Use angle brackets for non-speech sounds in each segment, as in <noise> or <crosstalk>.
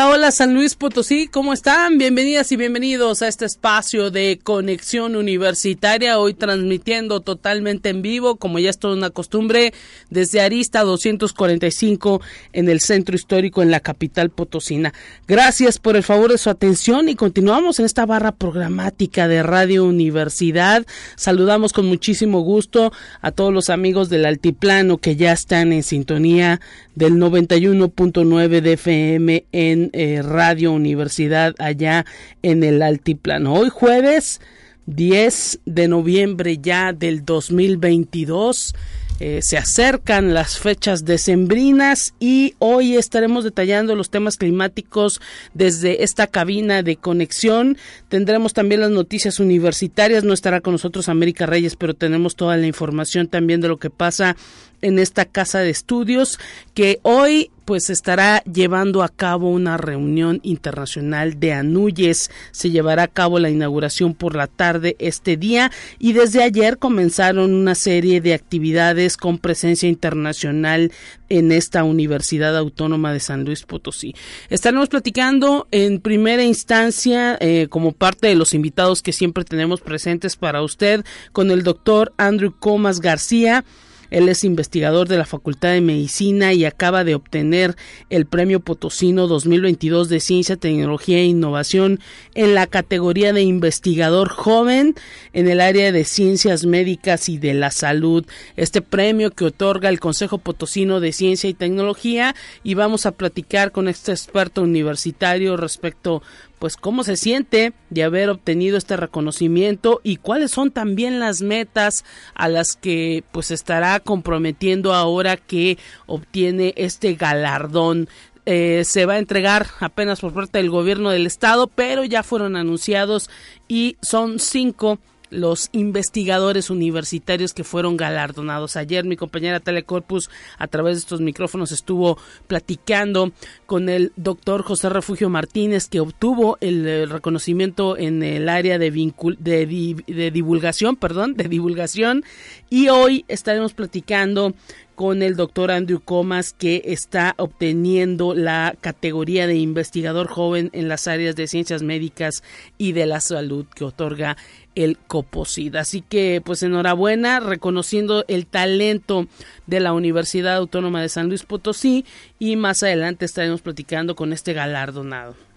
Hola, hola San Luis Potosí, ¿cómo están? Bienvenidas y bienvenidos a este espacio de conexión universitaria, hoy transmitiendo totalmente en vivo, como ya es toda una costumbre, desde Arista 245 en el centro histórico en la capital potosina. Gracias por el favor de su atención y continuamos en esta barra programática de Radio Universidad. Saludamos con muchísimo gusto a todos los amigos del Altiplano que ya están en sintonía del 91.9 de FM en eh, Radio Universidad allá en el Altiplano. Hoy jueves 10 de noviembre ya del 2022. Eh, se acercan las fechas decembrinas y hoy estaremos detallando los temas climáticos desde esta cabina de conexión. Tendremos también las noticias universitarias. No estará con nosotros América Reyes, pero tenemos toda la información también de lo que pasa en esta casa de estudios que hoy pues estará llevando a cabo una reunión internacional de Anuyes. Se llevará a cabo la inauguración por la tarde este día y desde ayer comenzaron una serie de actividades con presencia internacional en esta Universidad Autónoma de San Luis Potosí. Estaremos platicando en primera instancia eh, como parte de los invitados que siempre tenemos presentes para usted con el doctor Andrew Comas García él es investigador de la Facultad de Medicina y acaba de obtener el Premio Potosino 2022 de Ciencia, Tecnología e Innovación en la categoría de investigador joven en el área de ciencias médicas y de la salud. Este premio que otorga el Consejo Potosino de Ciencia y Tecnología y vamos a platicar con este experto universitario respecto pues cómo se siente de haber obtenido este reconocimiento y cuáles son también las metas a las que pues estará comprometiendo ahora que obtiene este galardón. Eh, se va a entregar apenas por parte del gobierno del estado, pero ya fueron anunciados y son cinco los investigadores universitarios que fueron galardonados. Ayer mi compañera Telecorpus a través de estos micrófonos estuvo platicando con el doctor José Refugio Martínez que obtuvo el, reconocimiento en el área de, de divulgación, perdón, de divulgación y hoy estaremos platicando con el doctor Andrew Comas que está obteniendo la categoría de investigador joven en las áreas de ciencias médicas y de la salud que otorga el COPOSID. Así que pues enhorabuena reconociendo el talento de la Universidad Autónoma de San Luis Potosí y más adelante estaremos platicando con este galardonado.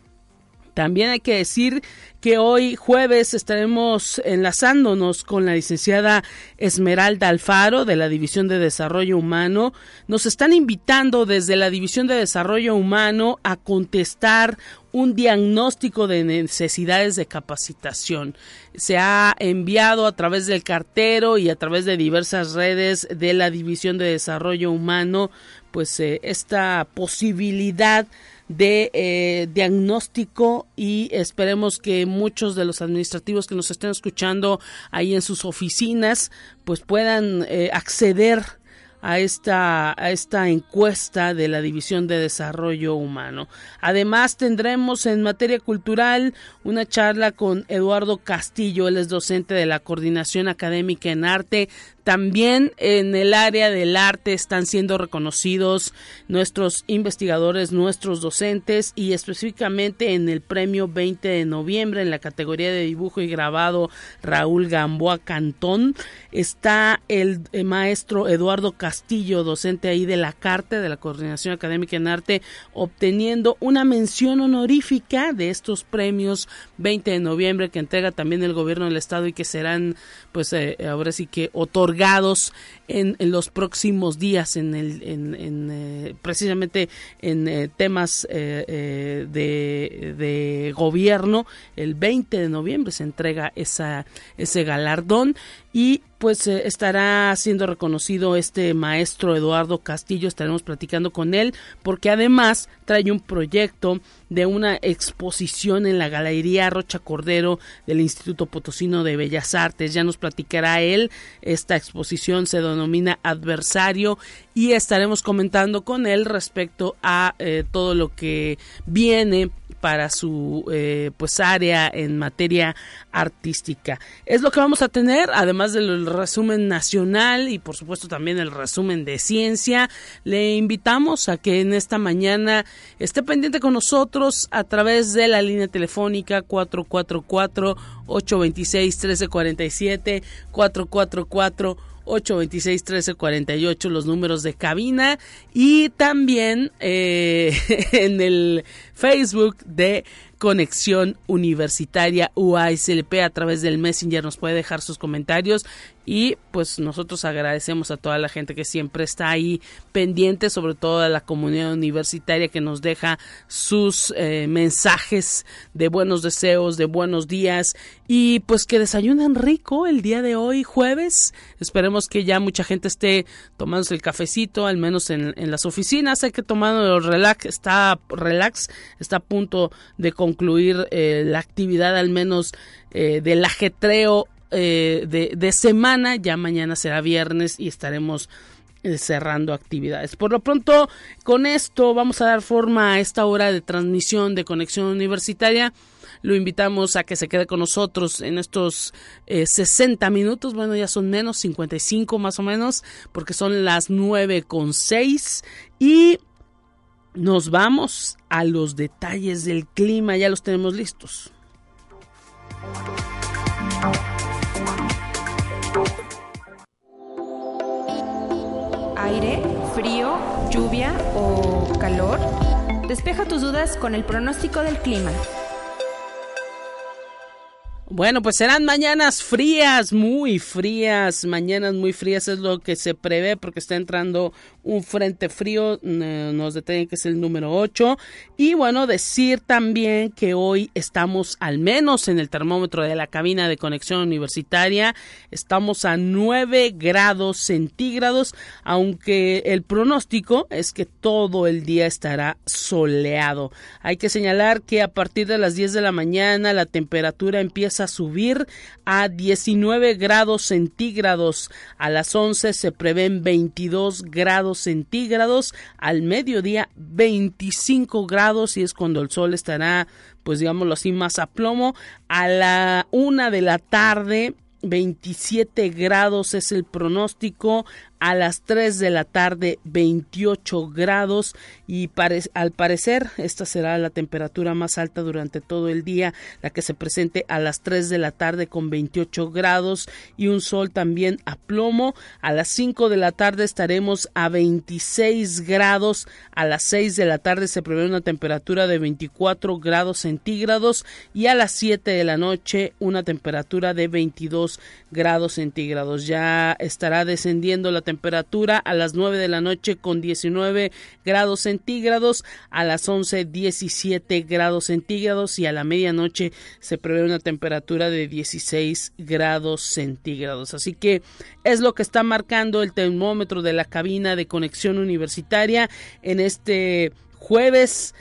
También hay que decir que hoy jueves estaremos enlazándonos con la licenciada Esmeralda Alfaro de la División de Desarrollo Humano. Nos están invitando desde la División de Desarrollo Humano a contestar un diagnóstico de necesidades de capacitación. Se ha enviado a través del cartero y a través de diversas redes de la División de Desarrollo Humano, pues eh, esta posibilidad de eh, diagnóstico y esperemos que muchos de los administrativos que nos estén escuchando ahí en sus oficinas pues puedan eh, acceder a esta, a esta encuesta de la División de Desarrollo Humano. Además, tendremos en materia cultural una charla con Eduardo Castillo, él es docente de la Coordinación Académica en Arte también en el área del arte están siendo reconocidos nuestros investigadores, nuestros docentes y específicamente en el premio 20 de noviembre en la categoría de dibujo y grabado Raúl Gamboa Cantón. Está el, eh, maestro Eduardo Castillo, docente ahí de la CARTE, de la Coordinación Académica en Arte, obteniendo una mención honorífica de estos premios 20 de noviembre que entrega también el gobierno del estado y que serán pues eh, ahora sí que otorgados en, los próximos días en el en, eh, precisamente en eh, temas eh, de, de, gobierno el 20 de noviembre se entrega esa ese galardón y pues estará siendo reconocido este maestro Eduardo Castillo. Estaremos platicando con él porque además trae un proyecto de una exposición en la Galería Rocha Cordero del Instituto Potosino de Bellas Artes. Ya nos platicará él. Esta exposición se denomina Adversario y estaremos comentando con él respecto a eh, todo lo que viene para su eh, pues área en materia artística. Es lo que vamos a tener, además del resumen nacional y por supuesto también el resumen de ciencia. Le invitamos a que en esta mañana esté pendiente con nosotros a través de la línea telefónica 444 826 1347 444 826-1348, los números de cabina. Y también eh, <laughs> en el Facebook de Conexión Universitaria UASLP a través del Messenger nos puede dejar sus comentarios y pues nosotros agradecemos a toda la gente que siempre está ahí pendiente, sobre todo a la comunidad universitaria que nos deja sus eh, mensajes de buenos deseos, de buenos días y pues que desayunan rico el día de hoy jueves. Esperemos que ya mucha gente esté tomándose el cafecito, al menos en, las oficinas. Hay que tomar el relax, está relax, está a punto de concluir eh, la actividad al menos eh, del ajetreo eh, de, semana. Ya mañana será viernes y estaremos eh, cerrando actividades. Por lo pronto, con esto vamos a dar forma a esta hora de transmisión de conexión universitaria. Lo invitamos a que se quede con nosotros en estos 60 eh, minutos. Bueno, ya son menos, 55 más o menos, porque son las 9 con 6. Y nos vamos a los detalles del clima. Ya los tenemos listos. Aire, frío, lluvia o calor? Despeja tus dudas con el pronóstico del clima. Bueno, pues serán mañanas frías, muy frías, mañanas muy frías es lo que se prevé porque está entrando un frente frío, nos detienen que es el número 8. Y bueno, decir también que hoy estamos al menos en el termómetro de la cabina de conexión universitaria, estamos a 9 grados centígrados, aunque el pronóstico es que todo el día estará soleado. Hay que señalar que a partir de las 10 de la mañana la temperatura empieza a subir a 19 grados centígrados. A las 11 se prevén 22 grados centígrados, al mediodía 25 grados y es cuando el sol estará, pues digámoslo así, más a plomo. A la una de la tarde 27 grados es el pronóstico, a las 3 de la tarde 28 grados y al parecer esta será la temperatura más alta durante todo el día, la que se presente a las 3 de la tarde con 28 grados y un sol también a plomo. A las 5 de la tarde estaremos a 26 grados, a las 6 de la tarde se prevé una temperatura de 24 grados centígrados y a las 7 de la noche una temperatura de 22 grados centígrados. Ya estará descendiendo la temperatura temperatura a las 9 de la noche con 19 grados centígrados, a las 11 17 grados centígrados y a la medianoche se prevé una temperatura de 16 grados centígrados. Así que es lo que está marcando el termómetro de la cabina de conexión universitaria en este jueves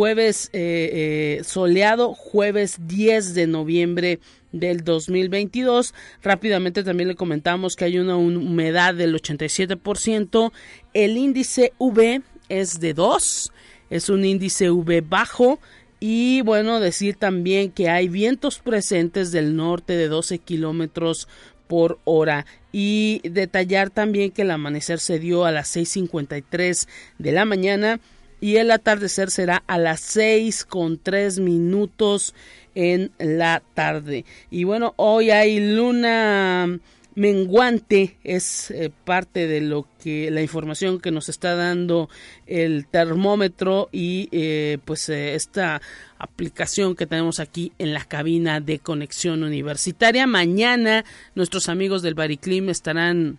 jueves eh, eh, soleado, jueves 10 de noviembre del 2022. Rápidamente también le comentamos que hay una humedad del 87%. El índice V es de 2, es un índice V bajo. Y bueno, decir también que hay vientos presentes del norte de 12 kilómetros por hora. Y detallar también que el amanecer se dio a las 6.53 de la mañana y el atardecer será a las 6 con 3 minutos en la tarde. Y bueno, hoy hay luna menguante es eh, parte de lo que la información que nos está dando el termómetro y eh, pues eh, esta aplicación que tenemos aquí en la cabina de conexión universitaria mañana nuestros amigos del Bariclim estarán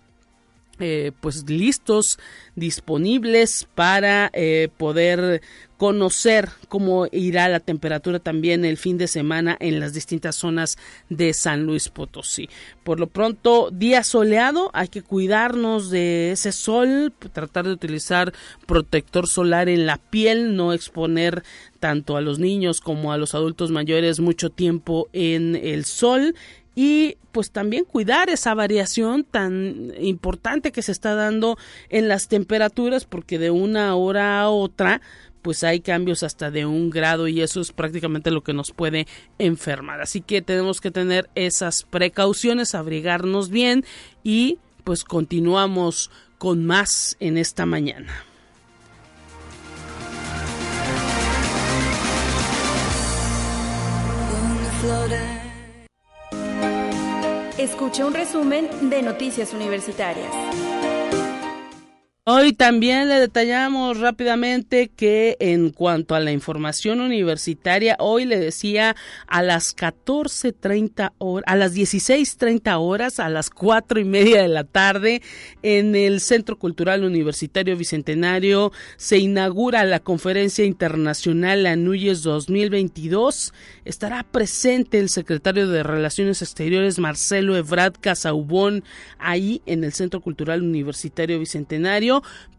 pues listos disponibles para poder conocer cómo irá la temperatura también el fin de semana en las distintas zonas de San Luis Potosí. Por lo pronto, día soleado, hay que cuidarnos de ese sol, tratar de utilizar protector solar en la piel, no exponer tanto a los niños como a los adultos mayores mucho tiempo en el sol y pues también cuidar esa variación tan importante que se está dando en las temperaturas porque de una hora a otra pues hay cambios hasta de un grado y eso es prácticamente lo que nos puede enfermar. Así que tenemos que tener esas precauciones, abrigarnos bien y pues continuamos con más en esta mañana. Escucha un resumen de Noticias Universitarias. Hoy también le detallamos rápidamente que en cuanto a la información universitaria, hoy le decía a las 14.30 horas, a las 16.30 horas, a las cuatro y media de la tarde, en el Centro Cultural Universitario Bicentenario se inaugura la Conferencia Internacional Anuyes 2022. Estará presente el secretario de Relaciones Exteriores Marcelo Ebrard Casaubón ahí en el Centro Cultural Universitario Bicentenario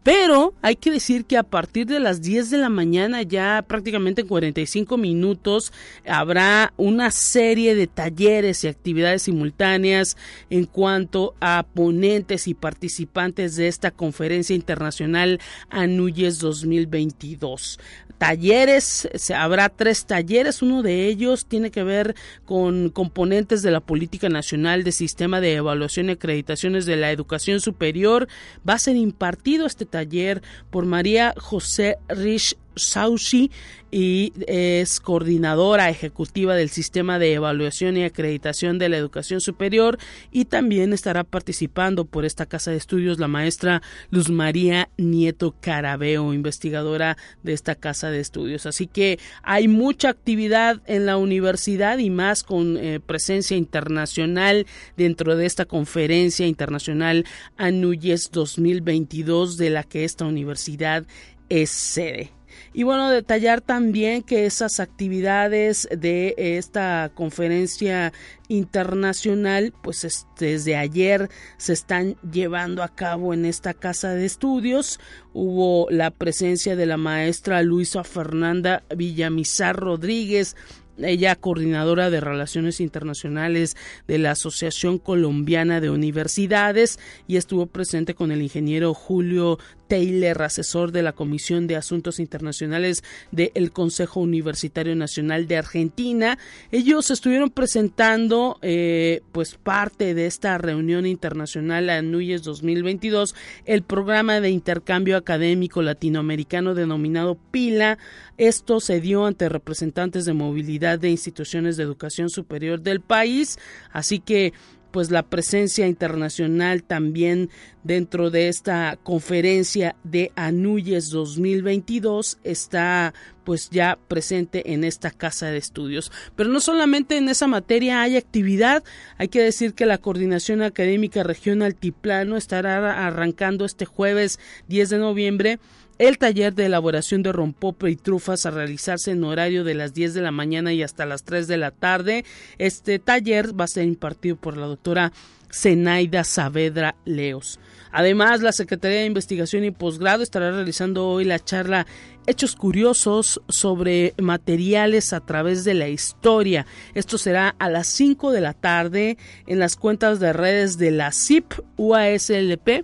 pero hay que decir que a partir de las 10 de la mañana, ya prácticamente en 45 minutos, habrá una serie de talleres y actividades simultáneas en cuanto a ponentes y participantes de esta conferencia internacional Anuyes 2022 talleres, habrá tres talleres, uno de ellos tiene que ver con componentes de la política nacional de sistema de evaluación y acreditaciones de la educación superior. Va a ser impartido este taller por María José Rich Saushi y es coordinadora ejecutiva del sistema de evaluación y acreditación de la educación superior y también estará participando por esta casa de estudios la maestra Luz María Nieto Carabeo, investigadora de esta casa de estudios. Así que hay mucha actividad en la universidad y más con eh, presencia internacional dentro de esta conferencia internacional ANUYES 2022 de la que esta universidad es sede. Y bueno, detallar también que esas actividades de esta conferencia internacional, pues desde ayer se están llevando a cabo en esta casa de estudios. Hubo la presencia de la maestra Luisa Fernanda Villamizar Rodríguez, ella coordinadora de Relaciones Internacionales de la Asociación Colombiana de Universidades y estuvo presente con el ingeniero Julio Taylor, asesor de la Comisión de Asuntos Internacionales del Consejo Universitario Nacional de Argentina. Ellos estuvieron presentando eh, pues parte de esta reunión internacional ANUYES 2022, el programa de intercambio académico latinoamericano denominado PILA. Esto se dio ante representantes de movilidad de instituciones de educación superior del país, así que pues la presencia internacional también dentro de esta conferencia de Anuyes 2022 está pues ya presente en esta casa de estudios. Pero no solamente en esa materia hay actividad, hay que decir que la Coordinación Académica Región Altiplano estará arrancando este jueves 10 de noviembre el taller de elaboración de rompope y trufas a realizarse en horario de las 10 de la mañana y hasta las 3 de la tarde. Este taller va a ser impartido por la doctora Zenaida Saavedra Leos. Además, la Secretaría de Investigación y Posgrado estará realizando hoy la charla Hechos Curiosos sobre materiales a través de la historia. Esto será a las 5 de la tarde en las cuentas de redes de la CIP UASLP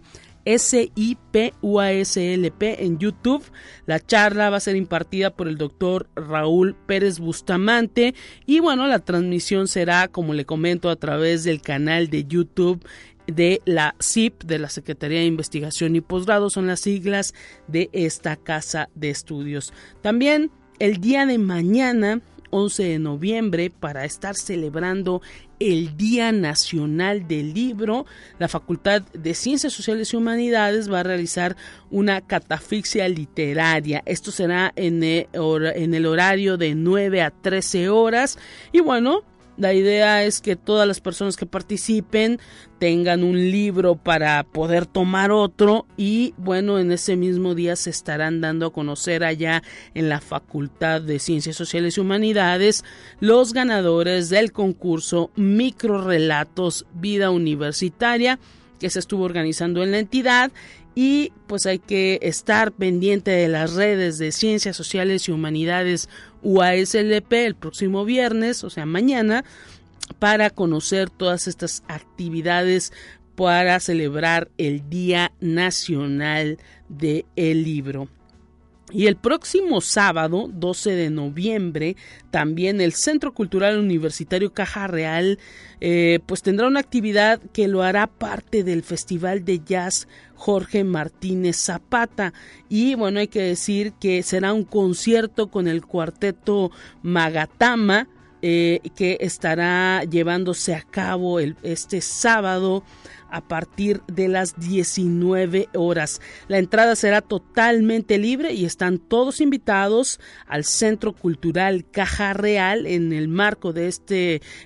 SIPUASLP en YouTube. La charla va a ser impartida por el doctor Raúl Pérez Bustamante y bueno, la transmisión será, como le comento, a través del canal de YouTube de la CIP, de la Secretaría de Investigación y Posgrado, son las siglas de esta casa de estudios. También el día de mañana 11 de noviembre para estar celebrando el Día Nacional del Libro, la Facultad de Ciencias Sociales y Humanidades va a realizar una catafixia literaria. Esto será en el, en el horario de 9 a 13 horas. Y bueno, La idea es que todas las personas que participen tengan un libro para poder tomar otro y bueno, en ese mismo día se estarán dando a conocer allá en la Facultad de Ciencias Sociales y Humanidades los ganadores del concurso Microrelatos Vida Universitaria que se estuvo organizando en la entidad y pues hay que estar pendiente de las redes de Ciencias Sociales y Humanidades UASLP el próximo viernes, o sea, mañana, para conocer todas estas actividades para celebrar el Día Nacional del Libro. Y el próximo sábado, 12 de noviembre, también el Centro Cultural Universitario Caja Real, eh, pues tendrá una actividad que lo hará parte del Festival de Jazz Jorge Martínez Zapata. Y bueno, hay que decir que será un concierto con el cuarteto Magatama, eh, que estará llevándose a cabo el, este sábado a partir de las 19 horas. La entrada será totalmente libre y están todos invitados al Centro Cultural Caja Real en el marco de esta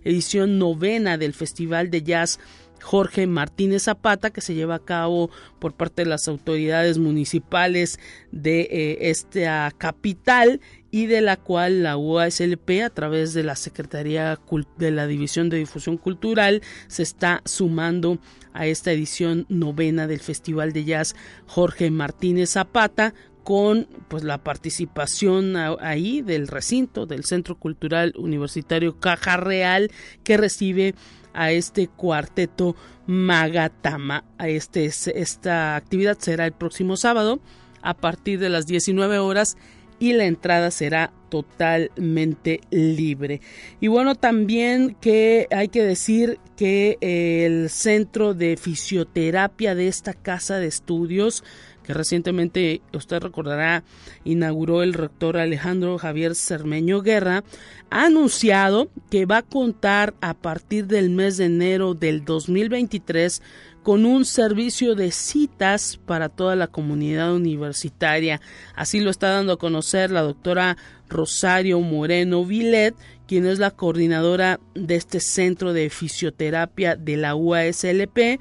edición novena del Festival de Jazz Jorge Martínez Zapata, que se lleva a cabo por parte de las autoridades municipales de eh, esta capital y de la cual la UASLP a través de la Secretaría de la División de Difusión Cultural se está sumando a esta edición novena del Festival de Jazz Jorge Martínez Zapata con pues la participación ahí del recinto del Centro Cultural Universitario Caja Real que recibe a este cuarteto Magatama. Este, esta actividad será el próximo sábado a partir de las 19 horas y la entrada será totalmente libre. Y bueno, también que hay que decir que el centro de fisioterapia de esta casa de estudios que recientemente usted recordará inauguró el rector Alejandro Javier Cermeño Guerra, ha anunciado que va a contar a partir del mes de enero del 2023 con un servicio de citas para toda la comunidad universitaria. Así lo está dando a conocer la doctora Rosario Moreno Vilet, quien es la coordinadora de este centro de fisioterapia de la UASLP.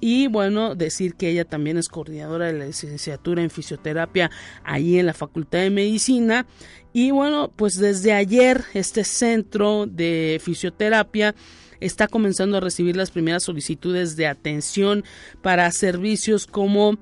Y bueno, decir que ella también es coordinadora de la licenciatura en fisioterapia ahí en la Facultad de Medicina. Y bueno, pues desde ayer este centro de fisioterapia está comenzando a recibir las primeras solicitudes de atención para servicios como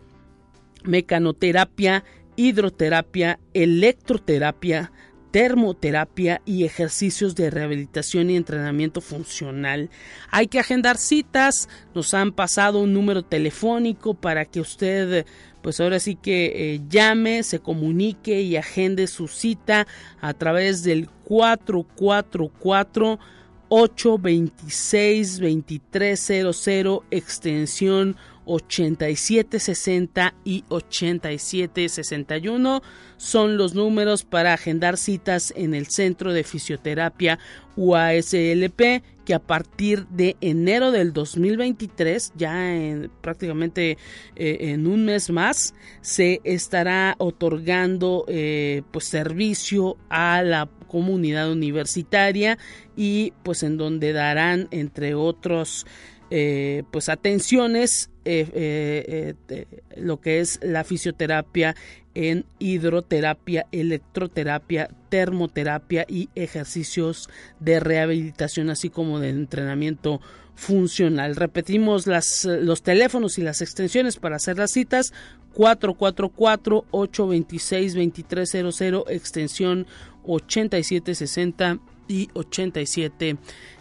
mecanoterapia, hidroterapia, electroterapia, termoterapia y ejercicios de rehabilitación y entrenamiento funcional. Hay que agendar citas, nos han pasado un número telefónico para que usted pues ahora sí que eh, llame, se comunique y agende su cita a través del 444 826 2300 extensión 8760 y 8761 son los números para agendar citas en el Centro de Fisioterapia UASLP que a partir de enero del 2023, ya en, prácticamente eh, en un mes más, se estará otorgando eh, pues servicio a la comunidad universitaria y pues en donde darán entre otros eh, pues atenciones eh, eh, lo que es la fisioterapia en hidroterapia, electroterapia, termoterapia y ejercicios de rehabilitación así como de entrenamiento funcional. Repetimos las, los teléfonos y las extensiones para hacer las citas 444-826-2300 extensión 8760 y 87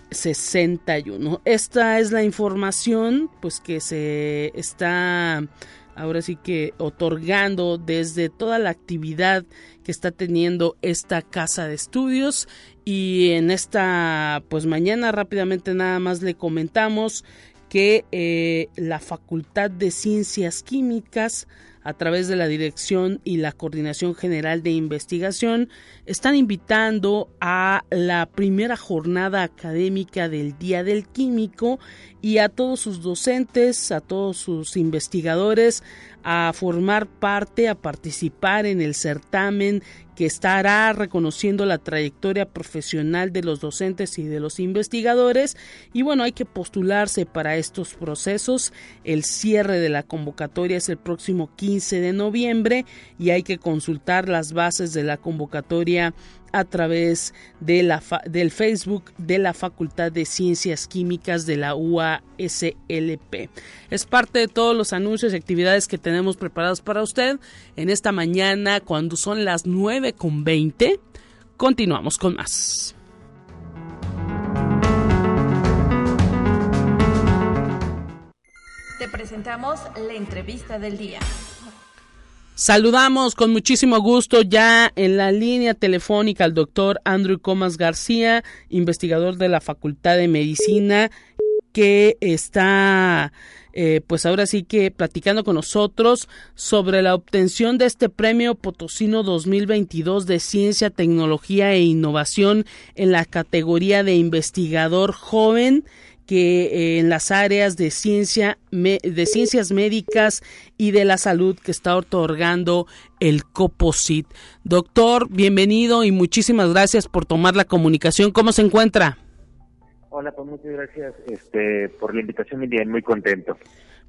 61. Esta es la información pues que se está ahora sí que otorgando desde toda la actividad que está teniendo esta casa de estudios y en esta pues mañana rápidamente nada más le comentamos que eh, la Facultad de Ciencias Químicas a través de la Dirección y la Coordinación General de Investigación, están invitando a la primera jornada académica del Día del Químico y a todos sus docentes, a todos sus investigadores, a formar parte, a participar en el certamen que estará reconociendo la trayectoria profesional de los docentes y de los investigadores. Y bueno, hay que postularse para estos procesos. El cierre de la convocatoria es el próximo 15 de noviembre y hay que consultar las bases de la convocatoria a través de la del Facebook de la Facultad de Ciencias Químicas de la UASLP. Es parte de todos los anuncios y actividades que tenemos preparados para usted en esta mañana cuando son las 9 con 20. Continuamos con más. Te presentamos la entrevista del día. Saludamos con muchísimo gusto ya en la línea telefónica al doctor Andrew Comas García, investigador de la Facultad de Medicina, que está eh, pues ahora sí que platicando con nosotros sobre la obtención de este premio Potosino 2022 de Ciencia, Tecnología e Innovación en la categoría de investigador joven que eh, en las áreas de ciencia de ciencias médicas y de la salud que está otorgando el COPOSIT. Doctor, bienvenido y muchísimas gracias por tomar la comunicación. ¿Cómo se encuentra? Hola, pues muchas gracias este, por la invitación y bien, muy contento.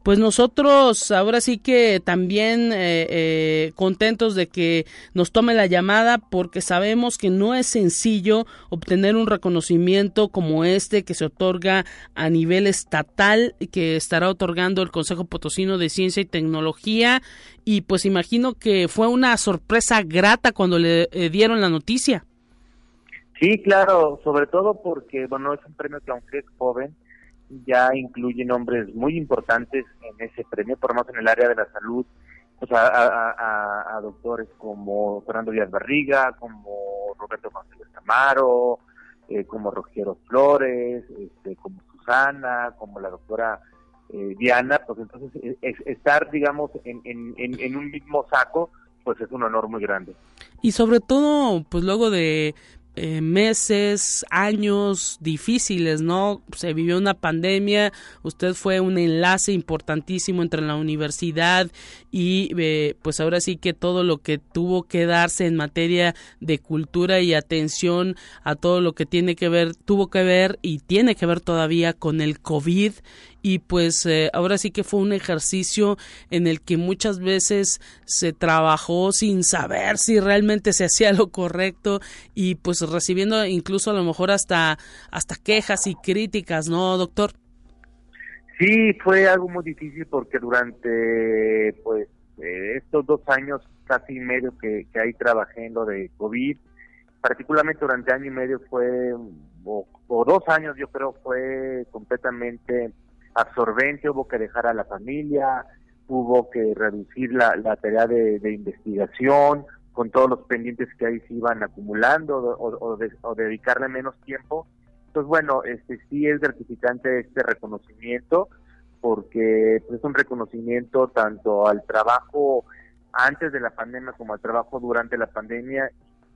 Pues nosotros ahora sí que también eh, eh, contentos de que nos tome la llamada porque sabemos que no es sencillo obtener un reconocimiento como este que se otorga a nivel estatal que estará otorgando el Consejo Potosino de Ciencia y Tecnología y pues imagino que fue una sorpresa grata cuando le eh, dieron la noticia. Sí, claro, sobre todo porque bueno es un premio que aunque es joven ya incluye nombres muy importantes en ese premio, por menos en el área de la salud, pues a, doctores como Fernando Díaz Barriga, como Roberto González Camaro, eh, como Rogiero Flores, este, como Susana, como la doctora eh, Diana, pues entonces eh, estar, digamos, en un mismo saco, pues es un honor muy grande. Y sobre todo, pues luego de eh, meses, años difíciles, ¿no? Se vivió una pandemia, usted fue un enlace importantísimo entre la universidad y eh, pues ahora sí que todo lo que tuvo que darse en materia de cultura y atención a todo lo que tiene que ver, tuvo que ver y tiene que ver todavía con el COVID y pues eh, ahora sí que fue un ejercicio en el que muchas veces se trabajó sin saber si realmente se hacía lo correcto y pues recibiendo incluso a lo mejor hasta hasta quejas y críticas, ¿no, doctor? Sí, fue algo muy difícil porque durante pues eh, estos dos años casi y medio que, que ahí trabajé de COVID, particularmente durante año y medio fue, o dos años yo creo, fue completamente absorbente, hubo que dejar a la familia, hubo que reducir la, tarea de, investigación con todos los pendientes que ahí se iban acumulando o, o, dedicarle menos tiempo. Entonces, bueno, este sí es gratificante este reconocimiento porque pues, es un reconocimiento tanto al trabajo antes de la pandemia como al trabajo durante la pandemia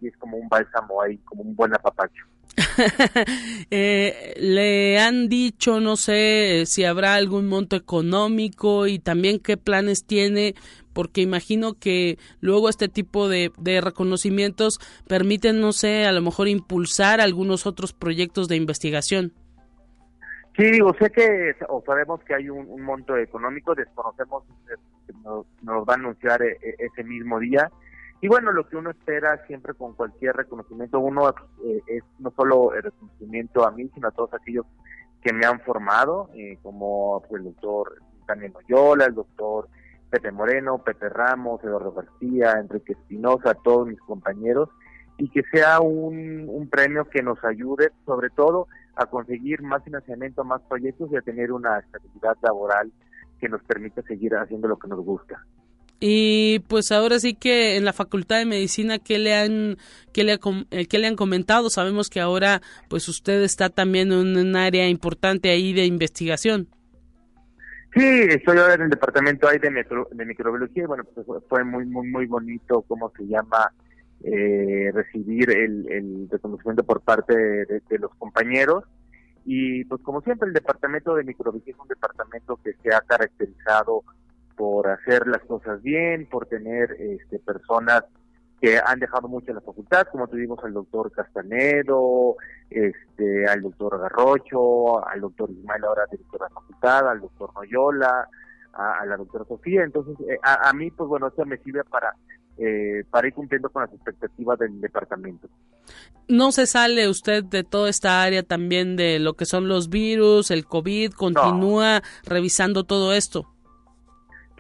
es como un bálsamo ahí, como un buen apapacho. <laughs> eh, le han dicho, no sé, si habrá algún monto económico y también qué planes tiene, porque imagino que luego este tipo de, de reconocimientos permiten, no sé, a lo mejor impulsar algunos otros proyectos de investigación. Sí, digo, sé que o sabemos que hay un, monto económico, desconocemos, nos, nos va a anunciar eh, ese mismo día y bueno, lo que uno espera siempre con cualquier reconocimiento, uno eh, es no solo el reconocimiento a mí, sino a todos aquellos que me han formado, eh, como pues, el doctor Daniel Noyola, el doctor Pepe Moreno, Pepe Ramos, Eduardo García, Enrique Espinosa, todos mis compañeros, y que sea un, un premio que nos ayude sobre todo a conseguir más financiamiento, más proyectos y a tener una estabilidad laboral que nos permita seguir haciendo lo que nos gusta. Y pues ahora sí que en la Facultad de Medicina, ¿qué le han, qué le, eh, qué le han comentado? Sabemos que ahora pues usted está también en un área importante ahí de investigación. Sí, estoy ahora en el departamento ahí de, de microbiología bueno, pues fue muy, muy, muy bonito, ¿cómo se llama? Eh, recibir el, el, reconocimiento por parte de, los compañeros. Y pues como siempre, el departamento de microbiología es un departamento que se ha caracterizado por hacer las cosas bien, por tener este, personas que han dejado mucho la facultad, como tuvimos al doctor Castanedo, este, al doctor Garrocho, al doctor Ismael, ahora director de la facultad, al doctor Noyola, a, la doctora Sofía. Entonces, eh, a, mí, pues bueno, eso me sirve para, eh, para ir cumpliendo con las expectativas del departamento. ¿No se sale usted de toda esta área también de lo que son los virus, el COVID? ¿Continúa revisando todo esto?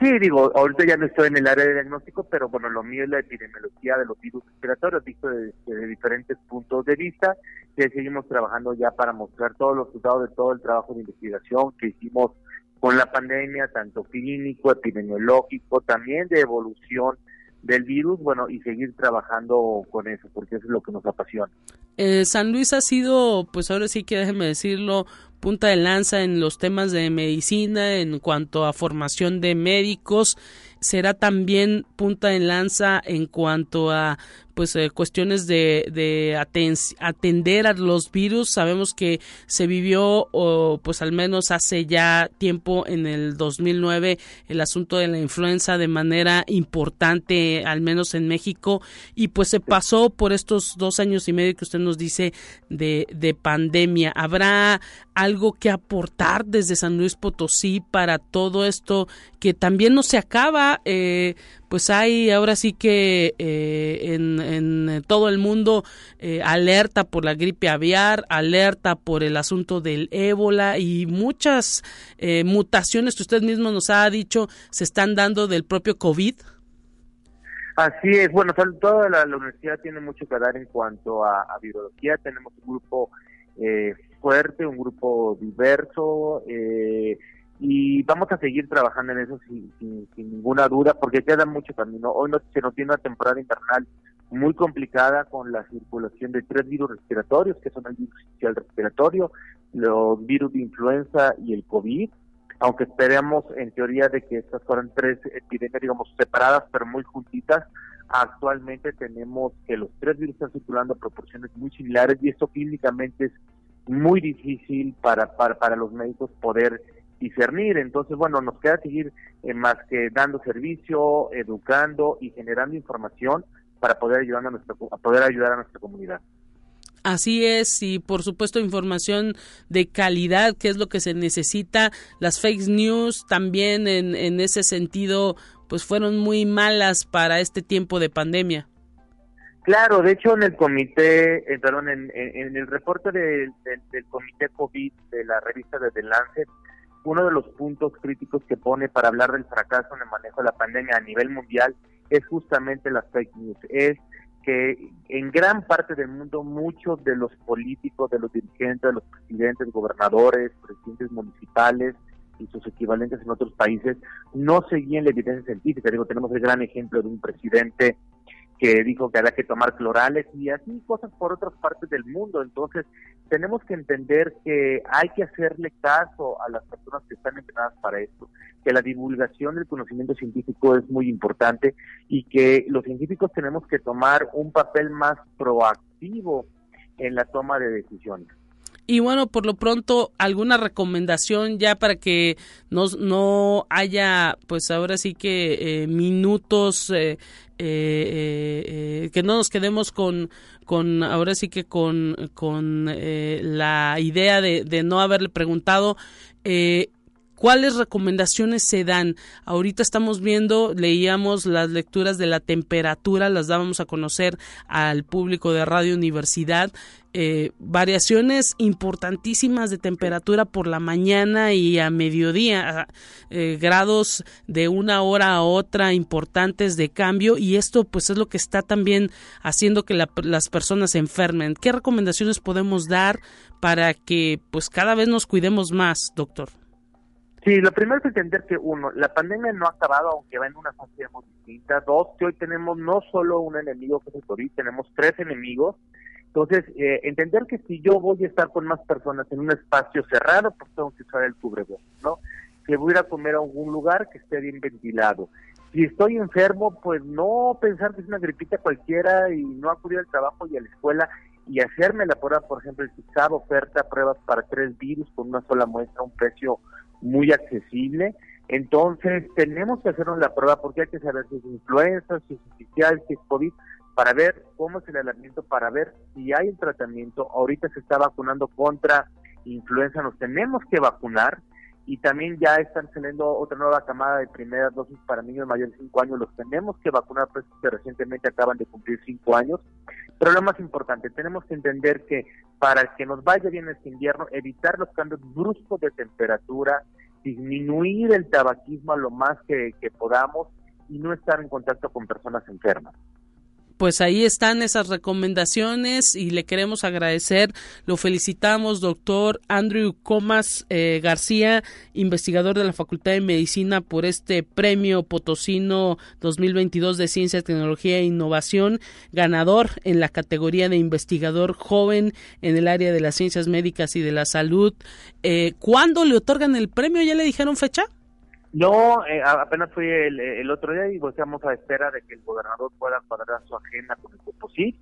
Sí, digo, ahorita ya no estoy en el área de diagnóstico, pero bueno, lo mío es la epidemiología de los virus respiratorios, visto desde, diferentes puntos de vista, y seguimos trabajando ya para mostrar todos los resultados de todo el trabajo de investigación que hicimos con la pandemia, tanto clínico, epidemiológico, también de evolución del virus, bueno, y seguir trabajando con eso, porque eso es lo que nos apasiona. Eh, San Luis ha sido, pues ahora sí que déjeme decirlo, punta de lanza en los temas de medicina, en cuanto a formación de médicos, será también punta de lanza en cuanto a pues eh, cuestiones de, de atender a los virus. Sabemos que se vivió o pues al menos hace ya tiempo en el 2009 el asunto de la influenza de manera importante al menos en México. Y pues se pasó por estos dos años y medio que usted nos dice de, de pandemia. Habrá algo que aportar desde San Luis Potosí para todo esto que también no se acaba eh, pues hay ahora sí que eh, en, todo el mundo eh, alerta por la gripe aviar, alerta por el asunto del ébola y muchas eh, mutaciones que usted mismo nos ha dicho se están dando del propio COVID. Así es, bueno, toda la, universidad tiene mucho que dar en cuanto a, a virología, tenemos un grupo fuerte, un grupo diverso, eh, y vamos a seguir trabajando en eso sin, ninguna duda porque queda mucho camino. Hoy se nos tiene una temporada invernal muy complicada con la circulación de tres virus respiratorios, que son el virus respiratorio, los virus de influenza y el COVID, aunque esperemos en teoría de que estas fueran tres epidemias, digamos, separadas pero muy juntitas, actualmente tenemos que los tres virus están circulando a proporciones muy similares y esto clínicamente es muy difícil para, para, para los médicos poder discernir. Entonces, bueno, nos queda seguir eh, más que dando servicio, educando y generando información para poder ayudar a, nuestra, poder ayudar a nuestra comunidad. Así es, y por supuesto información de calidad, que es lo que se necesita. Las fake news también en, en ese sentido, pues fueron muy malas para este tiempo de pandemia. Claro, de hecho en el comité, eh, perdón, en, en, el reporte del comité COVID de la revista de The Lancet, uno de los puntos críticos que pone para hablar del fracaso en el manejo de la pandemia a nivel mundial es justamente las fake news. Es que en gran parte del mundo muchos de los políticos, de los dirigentes, de los presidentes, gobernadores, presidentes municipales y sus equivalentes en otros países no seguían la evidencia científica. Digo, tenemos el gran ejemplo de un presidente que dijo que había que tomar clorales y así cosas por otras partes del mundo. Entonces, tenemos que entender que hay que hacerle caso a las personas que están entrenadas para esto, que la divulgación del conocimiento científico es muy importante y que los científicos tenemos que tomar un papel más proactivo en la toma de decisiones. Y bueno, por lo pronto, alguna recomendación ya para que no, no haya, pues ahora sí que eh, minutos, eh, eh, que no nos quedemos con, con ahora sí que con, con la idea de, de, no haberle preguntado. ¿Cuáles recomendaciones se dan? Ahorita estamos viendo, leíamos las lecturas de la temperatura, las dábamos a conocer al público de Radio Universidad. Eh, variaciones importantísimas de temperatura por la mañana y a mediodía, eh, grados de una hora a otra importantes de cambio y esto pues es lo que está también haciendo que las personas se enfermen. ¿Qué recomendaciones podemos dar para que pues cada vez nos cuidemos más, doctor? Sí, lo primero es entender que uno, la pandemia no ha acabado, aunque va en una fase muy distinta. Dos, que hoy tenemos no solo un enemigo que es el COVID, tenemos tres enemigos. Entonces, eh, entender que si yo voy a estar con más personas en un espacio cerrado, pues tengo que usar el cubrebocas, ¿no? Que voy a ir a comer a algún lugar que esté bien ventilado. Si estoy enfermo, pues no pensar que es una gripita cualquiera y no acudir al trabajo y a la escuela y hacerme la prueba, por ejemplo, el CISAB oferta pruebas para tres virus con una sola muestra, un precio muy accesible. Entonces, tenemos que hacernos la prueba porque hay que saber si es influenza, si es oficial, si es COVID, para ver cómo es el aislamiento, para ver si hay un tratamiento. Ahorita se está vacunando contra influenza, nos tenemos que vacunar y también ya están saliendo otra nueva camada de primeras dosis para niños mayores de 5 años, los tenemos que vacunar, pues que recientemente acaban de cumplir 5 años. Pero lo más importante, tenemos que entender que para que nos vaya bien este invierno, evitar los cambios bruscos de temperatura, disminuir el tabaquismo a lo más que, que podamos y no estar en contacto con personas enfermas pues ahí están esas recomendaciones y le queremos agradecer. Lo felicitamos, doctor Andrew Comas eh, García, investigador de la Facultad de Medicina, por este premio Potosino 2022 de Ciencia, Tecnología e Innovación, ganador en la categoría de investigador joven en el área de las ciencias médicas y de la salud. Eh, ¿Cuándo le otorgan el premio? ¿Ya le dijeron fecha? No, eh, apenas fui el, otro día y estamos a espera de que el gobernador pueda cuadrar su agenda con el COPOSIT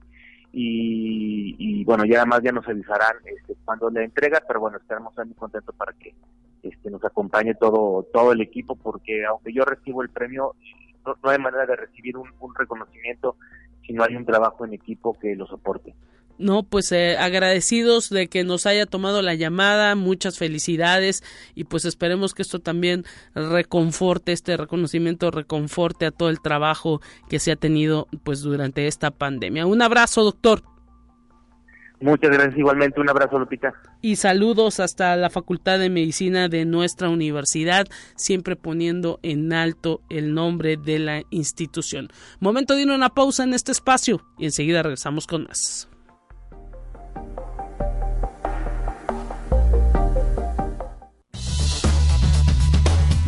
y, y bueno, ya además ya nos avisarán este, cuando le entrega, pero bueno, estaremos muy contentos para que este, nos acompañe todo todo el equipo porque aunque yo recibo el premio, no, hay manera de recibir un reconocimiento si no hay un trabajo en equipo que lo soporte. No, pues eh, agradecidos de que nos haya tomado la llamada, muchas felicidades y pues esperemos que esto también reconforte, este reconocimiento reconforte a todo el trabajo que se ha tenido pues durante esta pandemia. Un abrazo, doctor. Muchas gracias, igualmente un abrazo, Lupita. Y saludos hasta la Facultad de Medicina de nuestra universidad, siempre poniendo en alto el nombre de la institución. Momento de ir a una pausa en este espacio y enseguida regresamos con más.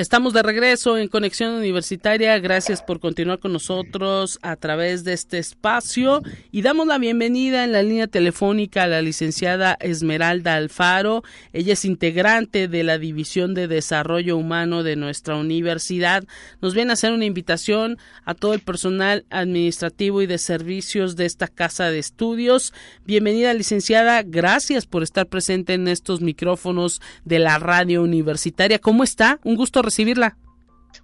Estamos de regreso en Conexión Universitaria. Gracias por continuar con nosotros a través de este espacio y damos la bienvenida en la línea telefónica a la licenciada Esmeralda Alfaro. Ella es integrante de la División de Desarrollo Humano de nuestra universidad. Nos viene a hacer una invitación a todo el personal administrativo y de servicios de esta casa de estudios. Bienvenida, licenciada. Gracias por estar presente en estos micrófonos de la radio universitaria. ¿Cómo está? Un gusto recibirla.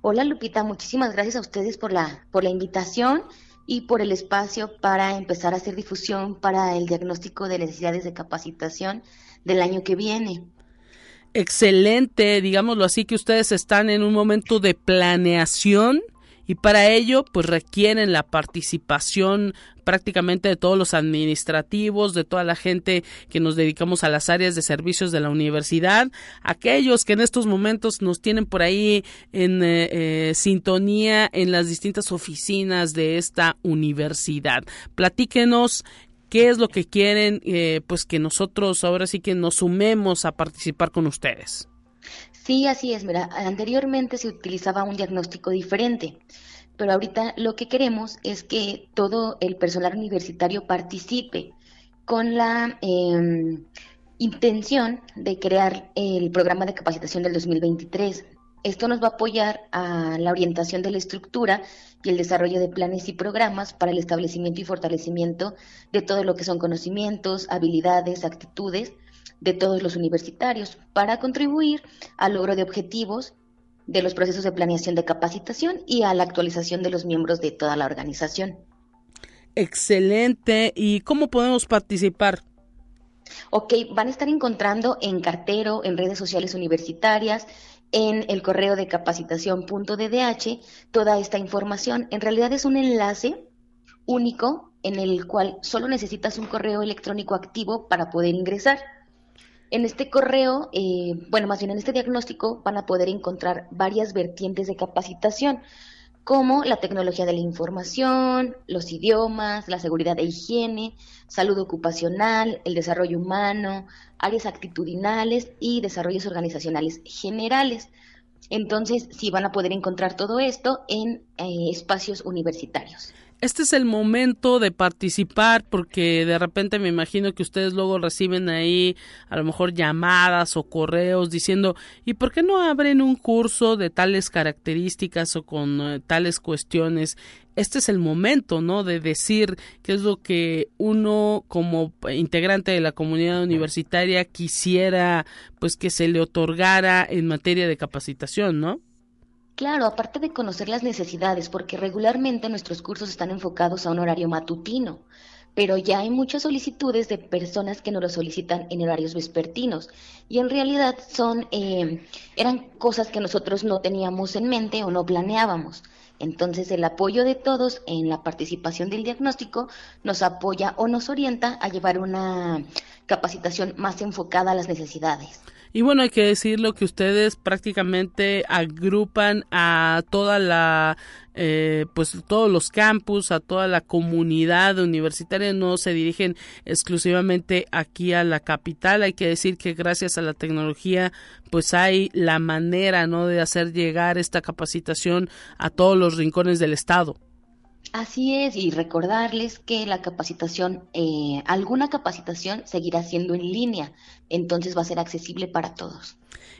Hola Lupita, muchísimas gracias a ustedes por la, por la invitación y por el espacio para empezar a hacer difusión para el diagnóstico de necesidades de capacitación del año que viene. Excelente, digámoslo así, que ustedes están en un momento de planeación y para ello pues requieren la participación prácticamente de todos los administrativos, de toda la gente que nos dedicamos a las áreas de servicios de la universidad, aquellos que en estos momentos nos tienen por ahí en eh, eh, sintonía en las distintas oficinas de esta universidad. Platíquenos qué es lo que quieren, eh, pues que nosotros ahora sí que nos sumemos a participar con ustedes. Sí, así es. Mira, anteriormente se utilizaba un diagnóstico diferente pero ahorita lo que queremos es que todo el personal universitario participe con la em, intención de crear el programa de capacitación del 2023. Esto nos va a apoyar a la orientación de la estructura y el desarrollo de planes y programas para el establecimiento y fortalecimiento de todo lo que son conocimientos, habilidades, actitudes de todos los universitarios para contribuir al logro de objetivos de los procesos de planeación de capacitación y a la actualización de los miembros de toda la organización. Excelente. ¿Y cómo podemos participar? Ok, van a estar encontrando en cartero, en redes sociales universitarias, en el correo de capacitación.ddh toda esta información. En realidad es un enlace único en el cual solo necesitas un correo electrónico activo para poder ingresar. En este correo, eh, bueno, más bien en este diagnóstico van a poder encontrar varias vertientes de capacitación, como la tecnología de la información, los idiomas, la seguridad e higiene, salud ocupacional, el desarrollo humano, áreas actitudinales y desarrollos organizacionales generales. Entonces, sí van a poder encontrar todo esto en eh, espacios universitarios. Este es el momento de participar porque de repente me imagino que ustedes luego reciben ahí a lo mejor llamadas o correos diciendo ¿y por qué no abren un curso de tales características o con eh, tales cuestiones? Este es el momento, ¿no? De decir qué es lo que uno como integrante de la comunidad universitaria quisiera pues que se le otorgara en materia de capacitación, ¿no? Claro, aparte de conocer las necesidades, porque regularmente nuestros cursos están enfocados a un horario matutino, pero ya hay muchas solicitudes de personas que nos lo solicitan en horarios vespertinos y en realidad son eh, eran cosas que nosotros no teníamos en mente o no planeábamos. Entonces el apoyo de todos en la participación del diagnóstico nos apoya o nos orienta a llevar una capacitación más enfocada a las necesidades. Y bueno, hay que decirlo que ustedes prácticamente agrupan a toda la eh, pues todos los campus, a toda la comunidad universitaria, no se dirigen exclusivamente aquí a la capital. Hay que decir que gracias a la tecnología, pues hay la manera, ¿no?, de hacer llegar esta capacitación a todos los rincones del estado. Así es, y recordarles que la capacitación, eh, alguna capacitación seguirá siendo en línea, entonces va a ser accesible para todos.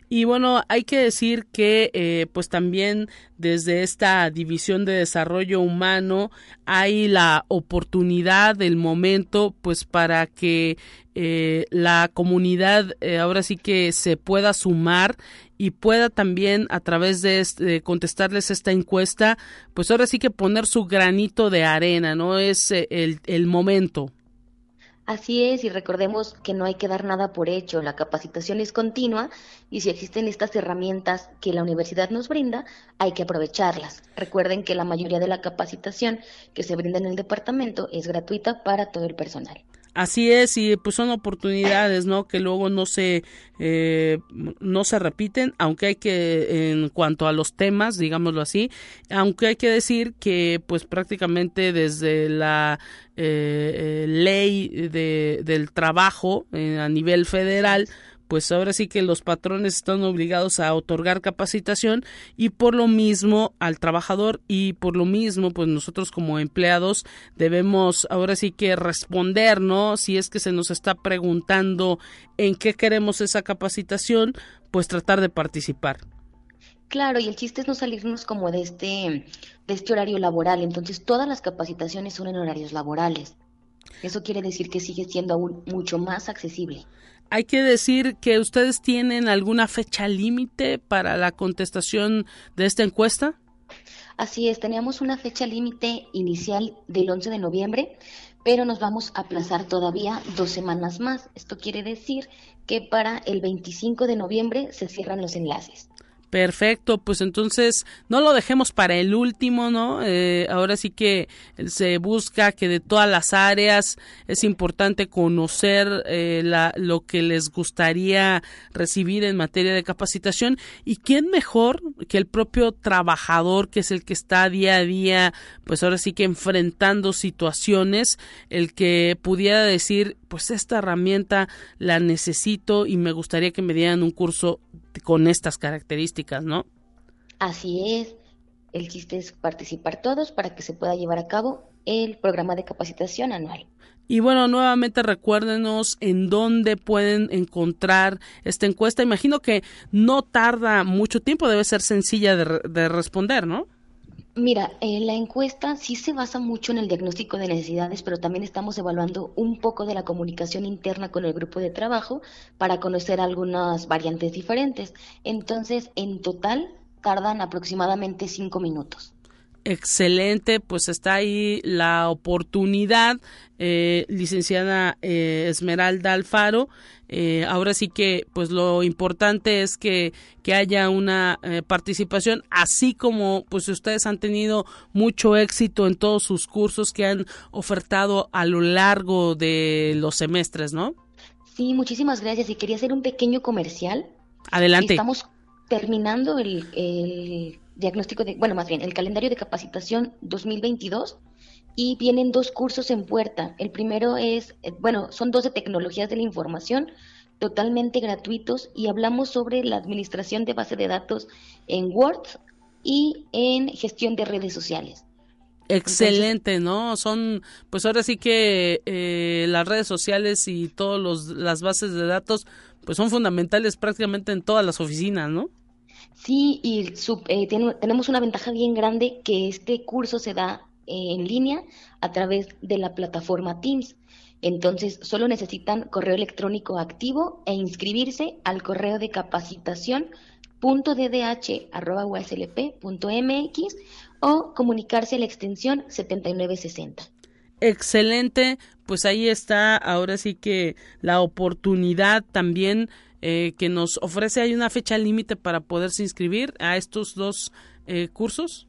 Y bueno, hay que decir que eh, pues también desde esta división de desarrollo humano hay la oportunidad del momento pues para que eh, la comunidad eh, ahora sí que se pueda sumar y pueda también a través de, de, contestarles esta encuesta pues ahora sí que poner su granito de arena, ¿no? Es el, el momento. Así es, y recordemos que no hay que dar nada por hecho, la capacitación es continua y si existen estas herramientas que la universidad nos brinda, hay que aprovecharlas. Recuerden que la mayoría de la capacitación que se brinda en el departamento es gratuita para todo el personal. Así es, y pues son oportunidades, ¿no? Que luego no se, eh, no se repiten, aunque hay que, en cuanto a los temas, digámoslo así, aunque hay que decir que pues prácticamente desde la eh, eh ley de, del trabajo eh, a nivel federal, pues ahora sí que los patrones están obligados a otorgar capacitación y por lo mismo al trabajador y por lo mismo pues nosotros como empleados debemos ahora sí que responder, ¿no? Si es que se nos está preguntando en qué queremos esa capacitación, pues tratar de participar. Claro, y el chiste es no salirnos como de este, de este horario laboral, entonces todas las capacitaciones son en horarios laborales. Eso quiere decir que sigue siendo aún mucho más accesible. Hay que decir que ustedes tienen alguna fecha límite para la contestación de esta encuesta. Así es, teníamos una fecha límite inicial del 11 de noviembre, pero nos vamos a aplazar todavía dos semanas más. Esto quiere decir que para el 25 de noviembre se cierran los enlaces. Perfecto, pues entonces no lo dejemos para el último, ¿no? Eh, ahora sí que se busca que de todas las áreas es importante conocer eh, la, lo que les gustaría recibir en materia de capacitación y quién mejor que el propio trabajador que es el que está día a día, pues ahora sí que enfrentando situaciones, el que pudiera decir, pues esta herramienta la necesito y me gustaría que me dieran un curso con estas características, ¿no? Así es. El chiste es participar todos para que se pueda llevar a cabo el programa de capacitación anual. Y bueno, nuevamente recuérdenos en dónde pueden encontrar esta encuesta. Imagino que no tarda mucho tiempo, debe ser sencilla de, de responder, ¿no? Mira, eh, la encuesta sí se basa mucho en el diagnóstico de necesidades, pero también estamos evaluando un poco de la comunicación interna con el grupo de trabajo para conocer algunas variantes diferentes. Entonces, en total, tardan aproximadamente cinco minutos excelente, pues está ahí la oportunidad, eh, licenciada eh, Esmeralda Alfaro. Eh, ahora sí que, pues lo importante es que, que haya una participación, así como pues ustedes han tenido mucho éxito en todos sus cursos que han ofertado a lo largo de los semestres, ¿no? Sí, muchísimas gracias. Y quería hacer un pequeño comercial. Adelante. Estamos terminando el diagnóstico de, bueno, más bien, el calendario de capacitación 2022 y vienen dos cursos en puerta. El primero es, eh, bueno, son dos de tecnologías de la información totalmente gratuitos y hablamos sobre la administración de base de datos en Word y en gestión de redes sociales. Excelente, ¿no? Son, pues ahora sí que eh, las redes sociales y todas las bases de datos, pues son fundamentales prácticamente en todas las oficinas, ¿no? Sí, y eh, tenemos una ventaja bien grande que este curso se da eh, en línea a través de la plataforma Teams. Entonces, solo necesitan correo electrónico activo e inscribirse al correo de capacitación .ddh.uslp.mx o comunicarse a la extensión 7960. Excelente, pues ahí está ahora sí que la oportunidad también eh, que nos ofrece. ¿Hay una fecha límite para poderse inscribir a estos dos eh, cursos?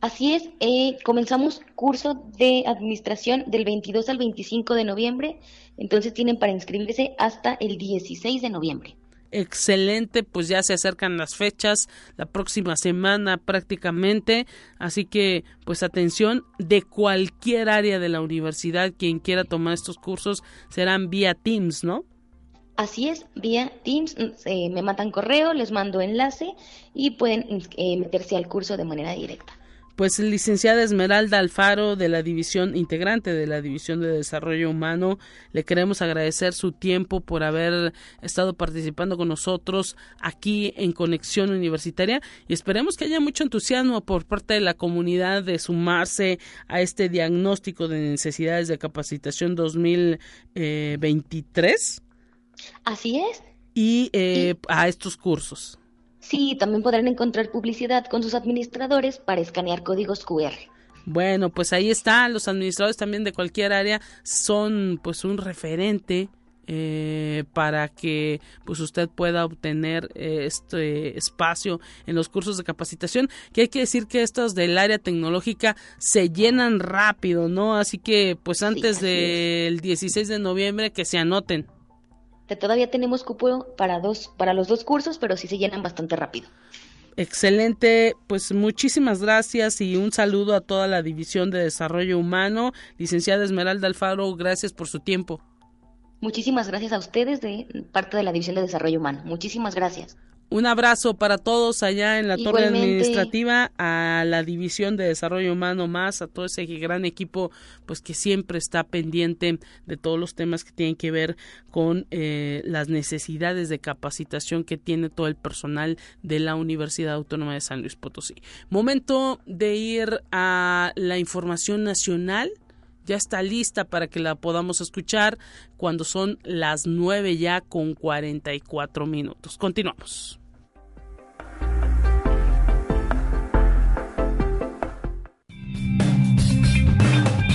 Así es, eh, comenzamos curso de administración del 22 al 25 de noviembre, entonces tienen para inscribirse hasta el 16 de noviembre excelente, pues ya se acercan las fechas, la próxima semana prácticamente, así que pues atención de cualquier área de la universidad, quien quiera tomar estos cursos serán vía Teams, ¿no? Así es, vía Teams, eh, me matan correo, les mando enlace y pueden eh, meterse al curso de manera directa. Pues licenciada Esmeralda Alfaro de la división integrante de la División de Desarrollo Humano, le queremos agradecer su tiempo por haber estado participando con nosotros aquí en Conexión Universitaria y esperemos que haya mucho entusiasmo por parte de la comunidad de sumarse a este diagnóstico de necesidades de capacitación 2023. Así es. y eh, a estos cursos. Sí, también podrán encontrar publicidad con sus administradores para escanear códigos QR. Bueno, pues ahí está, los administradores también de cualquier área son pues un referente eh, para que pues usted pueda obtener eh, este espacio en los cursos de capacitación que hay que decir que estos del área tecnológica se llenan rápido no así que pues antes del 16 de noviembre que se anoten todavía tenemos cupo para dos, para los dos cursos, pero sí se llenan bastante rápido. Excelente, pues muchísimas gracias y un saludo a toda la División de Desarrollo Humano. Licenciada Esmeralda Alfaro, gracias por su tiempo. Muchísimas gracias a ustedes de parte de la División de Desarrollo Humano. Muchísimas gracias. Un abrazo para todos allá en la torre administrativa, a la División de Desarrollo Humano más, a todo ese gran equipo, pues que siempre está pendiente de todos los temas que tienen que ver con eh, las necesidades de capacitación que tiene todo el personal de la Universidad Autónoma de San Luis Potosí. Momento de ir a la información nacional ya está lista para que la podamos escuchar cuando son las nueve ya con 44 minutos. Continuamos.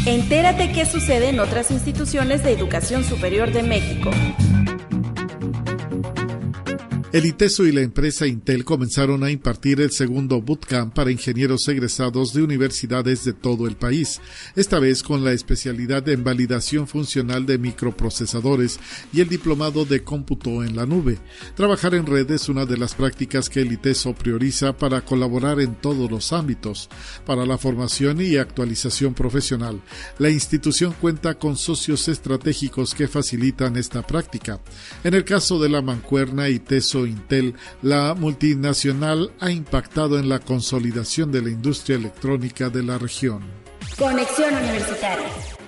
Entérate qué sucede en otras instituciones de educación superior de México. El ITESO y la empresa Intel comenzaron a impartir el segundo bootcamp para ingenieros egresados de universidades de todo el país, esta vez con la especialidad en validación funcional de microprocesadores y el diplomado de cómputo en la nube. Trabajar en red es una de las prácticas que el ITESO prioriza para colaborar en todos los ámbitos, para la formación y actualización profesional. La institución cuenta con socios estratégicos que facilitan esta práctica. En el caso de la mancuerna ITESO Intel, la multinacional ha impactado en la consolidación de la industria electrónica de la región. Conexión Universitaria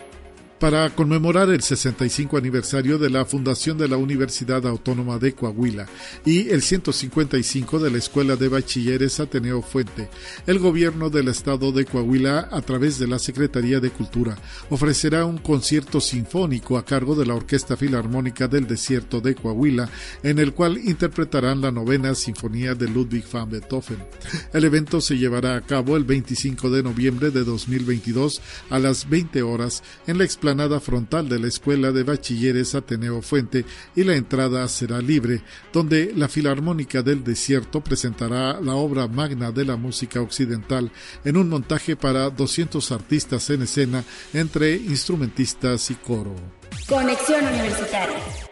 para conmemorar el 65 aniversario de la fundación de la Universidad Autónoma de Coahuila y el 155 de la Escuela de Bachilleres Ateneo Fuente. El gobierno del estado de Coahuila, a través de la Secretaría de Cultura, ofrecerá un concierto sinfónico a cargo de la Orquesta Filarmónica del Desierto de Coahuila, en el cual interpretarán la novena Sinfonía de Ludwig van Beethoven. El evento se llevará a cabo el 25 de noviembre de 2022 a las 20 horas en la explanada frontal de la Escuela de Bachilleres Ateneo Fuente y la entrada será libre, donde la Filarmónica del Desierto presentará la obra magna de la música occidental en un montaje para 200 artistas en escena entre instrumentistas y coro. Conexión Universitaria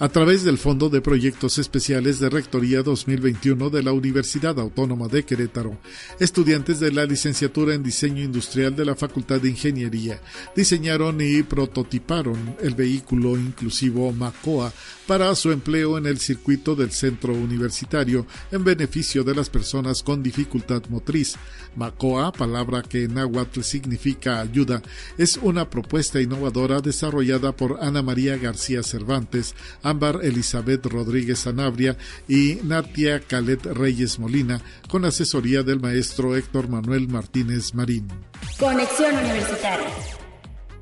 a través del Fondo de Proyectos Especiales de Rectoría 2021 de la Universidad Autónoma de Querétaro. Estudiantes de la licenciatura en Diseño Industrial de la Facultad de Ingeniería diseñaron y prototiparon el vehículo inclusivo MACOA para su empleo en el circuito del centro universitario en beneficio de las personas con dificultad motriz. Macoa, palabra que en náhuatl significa ayuda, es una propuesta innovadora desarrollada por Ana María García Cervantes, Ámbar Elizabeth Rodríguez Anabria y Natia Calet Reyes Molina, con asesoría del maestro Héctor Manuel Martínez Marín. Conexión Universitaria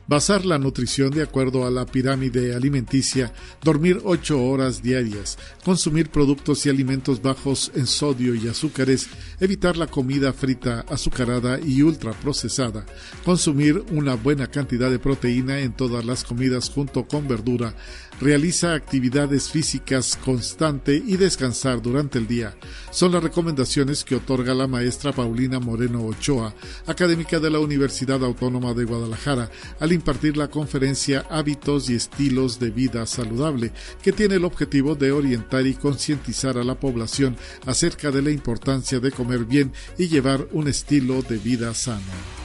basar la nutrición de acuerdo a la pirámide alimenticia, dormir 8 horas diarias, consumir productos y alimentos bajos en sodio y azúcares, evitar la comida frita, azucarada y ultraprocesada, consumir una buena cantidad de proteína en todas las comidas junto con verdura, realiza actividades físicas constante y descansar durante el día. Son las recomendaciones que otorga la maestra Paulina Moreno Ochoa, académica de la Universidad Autónoma de Guadalajara, al impartir la conferencia Hábitos y Estilos de Vida Saludable, que tiene el objetivo de orientar y concientizar a la población acerca de la importancia de comer bien y llevar un estilo de vida sano.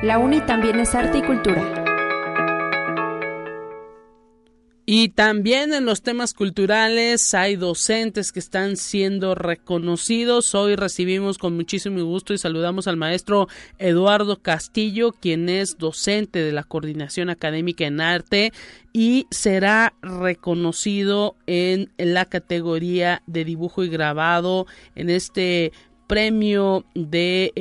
La UNI también es arte y cultura. Y también en los temas culturales hay docentes que están siendo reconocidos. Hoy recibimos con muchísimo gusto y saludamos al maestro Eduardo Castillo, quien es docente de la Coordinación Académica en Arte y será reconocido en la categoría de dibujo y grabado en este premio de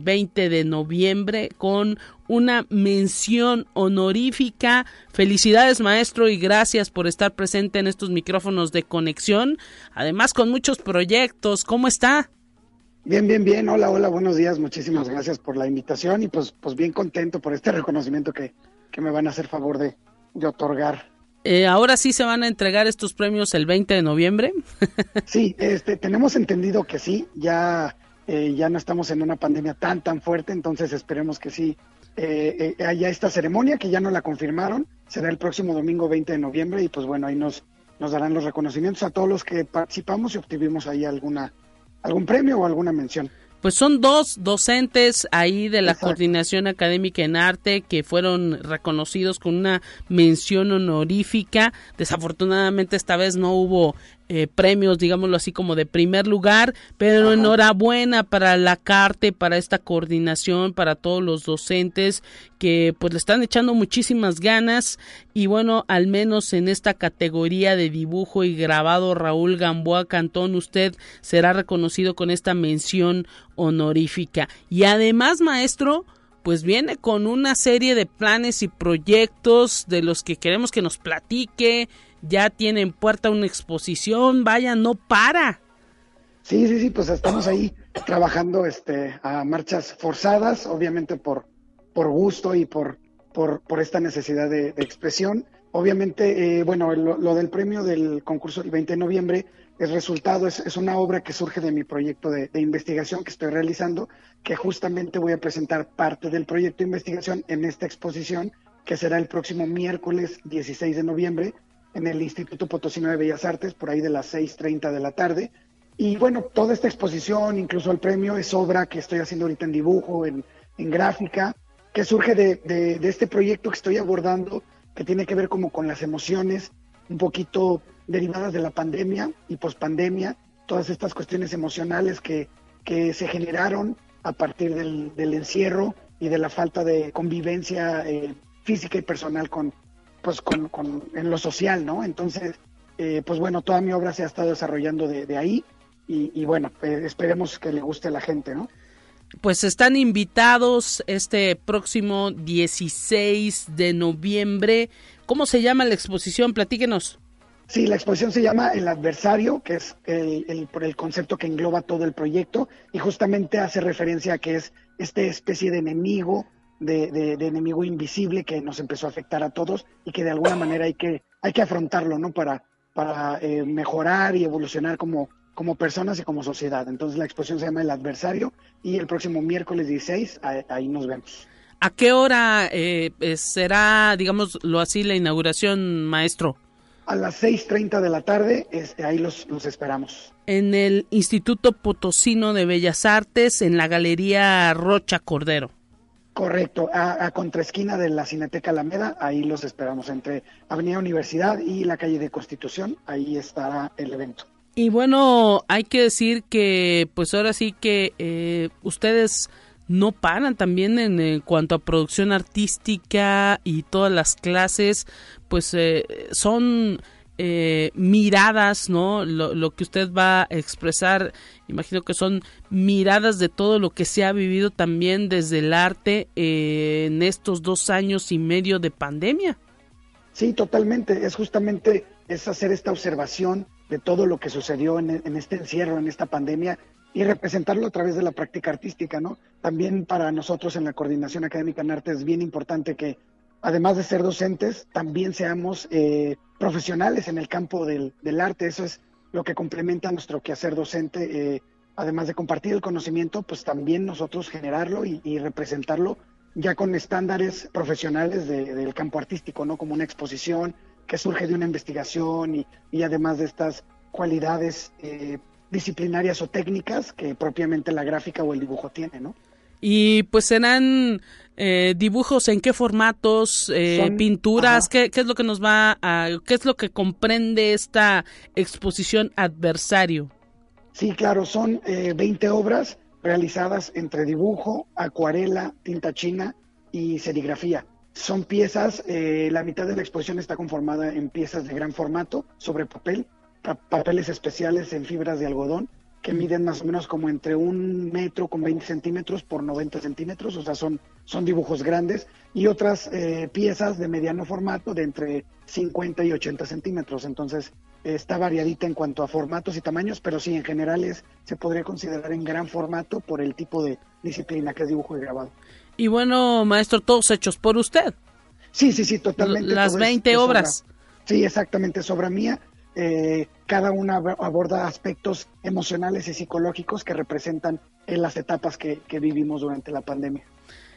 20 eh, eh, de noviembre con una mención honorífica. Felicidades maestro y gracias por estar presente en estos micrófonos de conexión. Además con muchos proyectos. ¿Cómo está? Bien, bien, bien. Hola, hola, buenos días. Muchísimas gracias por la invitación y pues, pues bien contento por este reconocimiento que, que me van a hacer favor de, de otorgar. Eh, ahora sí se van a entregar estos premios el 20 de noviembre. <laughs> sí, este, tenemos entendido que sí, ya, eh, ya no estamos en una pandemia tan, tan fuerte, entonces esperemos que sí eh, haya esta ceremonia, que ya no la confirmaron, será el próximo domingo 20 de noviembre y pues bueno, ahí nos, nos darán los reconocimientos a todos los que participamos y obtuvimos ahí alguna, algún premio o alguna mención pues son dos docentes ahí de la coordinación académica en arte que fueron reconocidos con una mención honorífica. Desafortunadamente esta vez no hubo eh, premios, digámoslo así, como de primer lugar, pero enhorabuena para la CARTE, para esta coordinación, para todos los docentes que pues le están echando muchísimas ganas y bueno, al menos en esta categoría de dibujo y grabado, Raúl Gamboa Cantón, usted será reconocido con esta mención honorífica. Y además, maestro, pues viene con una serie de planes y proyectos de los que queremos que nos platique, ya tiene en puerta una exposición, vaya, no para. Sí, sí, sí, pues estamos ahí trabajando este, a marchas forzadas, obviamente por, por gusto y por, por, por esta necesidad de, expresión. Obviamente, eh, bueno, lo, del premio del concurso del 20 de noviembre, el resultado es, es una obra que surge de mi proyecto de, de, investigación que estoy realizando, que justamente voy a presentar parte del proyecto de investigación en esta exposición, que será el próximo miércoles 16 de noviembre en el Instituto Potosino de Bellas Artes, por ahí de las 6.30 de la tarde. Y bueno, toda esta exposición, incluso el premio, es obra que estoy haciendo ahorita en dibujo, en, gráfica, que surge de, de, este proyecto que estoy abordando, que tiene que ver como con las emociones, un poquito derivadas de la pandemia y pospandemia, todas estas cuestiones emocionales que, que se generaron a partir del, del, encierro y de la falta de convivencia eh, física y personal con, pues con, con, en lo social, ¿no? Entonces, eh, pues bueno, toda mi obra se ha estado desarrollando de, ahí y, bueno, eh, esperemos que le guste a la gente, ¿no? Pues están invitados este próximo 16 de noviembre. ¿Cómo se llama la exposición? Platíquenos. Sí, la exposición se llama El Adversario, que es el, el, el, concepto que engloba todo el proyecto y justamente hace referencia a que es esta especie de enemigo de, enemigo invisible que nos empezó a afectar a todos y que de alguna manera hay que, hay que afrontarlo, ¿no? Para, para eh, mejorar y evolucionar como, como personas y como sociedad. Entonces la exposición se llama El Adversario y el próximo miércoles 16 ahí nos vemos. ¿A qué hora eh, será, digámoslo así, la inauguración, maestro? A las 6.30 de la tarde, este, ahí los, los esperamos. En el Instituto Potosino de Bellas Artes, en la Galería Rocha Cordero. Correcto, a, a contraesquina de la Cineteca Alameda, ahí los esperamos, entre Avenida Universidad y la calle de Constitución, ahí estará el evento. Y bueno, hay que decir que pues ahora sí que eh, ustedes no paran también en, cuanto a producción artística y todas las clases, pues eh, son eh, miradas, ¿no? Lo, que usted va a expresar, imagino que son miradas de todo lo que se ha vivido también desde el arte eh, en estos dos años y medio de pandemia. Sí, totalmente. Es justamente es hacer esta observación de todo lo que sucedió en, en este encierro, en esta pandemia y representarlo a través de la práctica artística, ¿no? También para nosotros en la coordinación académica en arte es bien importante que, además de ser docentes, también seamos eh, profesionales en el campo del, arte. Eso es lo que complementa nuestro quehacer docente. Eh, además de compartir el conocimiento, pues también nosotros generarlo y, representarlo ya con estándares profesionales de, del campo artístico, ¿no? Como una exposición que surge de una investigación y, y además de estas cualidades eh, disciplinarias o técnicas que propiamente la gráfica o el dibujo tiene, ¿no? Y pues serán eh, dibujos en qué formatos, eh, Son, pinturas, ¿qué, ¿qué, es lo que nos va a, qué es lo que comprende esta exposición adversario. Sí, claro, son eh, 20 obras realizadas entre dibujo, acuarela, tinta china y serigrafía. Son piezas, eh, la mitad de la exposición está conformada en piezas de gran formato sobre papel papeles especiales en fibras de algodón que miden más o menos como entre un metro con 20 centímetros por 90 centímetros, o sea, son, son dibujos grandes, y otras eh, piezas de mediano formato de entre 50 y 80 centímetros. Entonces, eh, está variadita en cuanto a formatos y tamaños, pero sí, en general es, se podría considerar en gran formato por el tipo de disciplina que es dibujo y grabado. Y bueno, maestro, todos hechos por usted. Sí, sí, sí, totalmente. Las 20 es, obras. obra, sí, exactamente, es obra mía eh, cada una aborda aspectos emocionales y psicológicos que representan en las etapas que, vivimos durante la pandemia.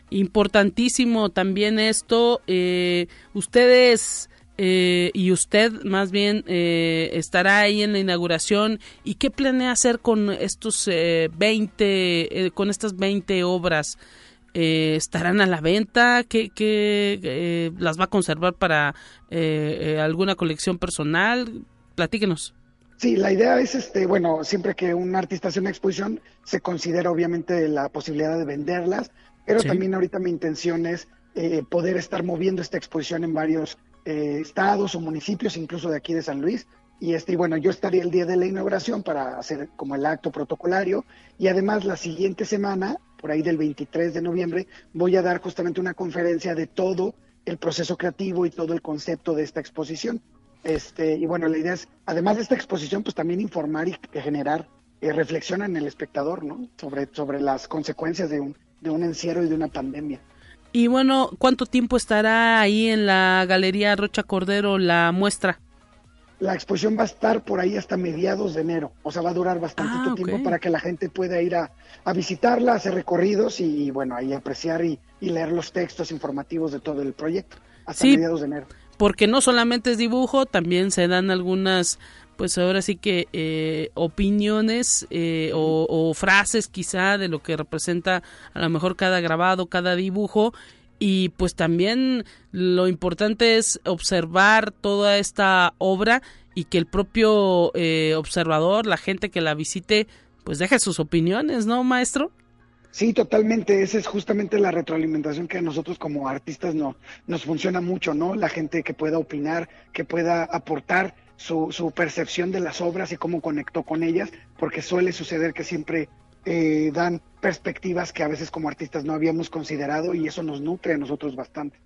Importantísimo también esto, eh, ustedes eh, y usted más bien eh, estará ahí en la inauguración y qué planea hacer con estos 20, con estas 20 obras. Eh, estarán a la venta, que, que eh, las va a conservar para eh, alguna colección personal, platíquenos. Sí, la idea es, este, bueno, siempre que un artista hace una exposición, se considera obviamente la posibilidad de venderlas, pero sí. también ahorita mi intención es eh, poder estar moviendo esta exposición en varios eh, estados o municipios, incluso de aquí de San Luis. Y este, y bueno, yo estaría el día de la inauguración para hacer como el acto protocolario y además la siguiente semana, por ahí del 23 de noviembre, voy a dar justamente una conferencia de todo el proceso creativo y todo el concepto de esta exposición. Este, y bueno, la idea es, además de esta exposición, pues también informar y generar eh, reflexión en el espectador, ¿no? Sobre, sobre las consecuencias de un, de un encierro y de una pandemia. Y bueno, ¿cuánto tiempo estará ahí en la Galería Rocha Cordero la muestra? La exposición va a estar por ahí hasta mediados de enero, o sea, va a durar bastante ah, okay. tiempo para que la gente pueda ir a, a visitarla, hacer recorridos y, bueno, ahí apreciar y, y, leer los textos informativos de todo el proyecto hasta sí. mediados de enero porque no solamente es dibujo, también se dan algunas, pues ahora sí que eh, opiniones eh, o, o, frases quizá de lo que representa a lo mejor cada grabado, cada dibujo. Y pues también lo importante es observar toda esta obra y que el propio eh, observador, la gente que la visite, pues deje sus opiniones, ¿no, maestro? Sí, totalmente. Esa es justamente la retroalimentación que a nosotros como artistas no, nos funciona mucho, ¿no? La gente que pueda opinar, que pueda aportar su, su percepción de las obras y cómo conectó con ellas, porque suele suceder que siempre eh, dan perspectivas que a veces como artistas no habíamos considerado y eso nos nutre a nosotros bastante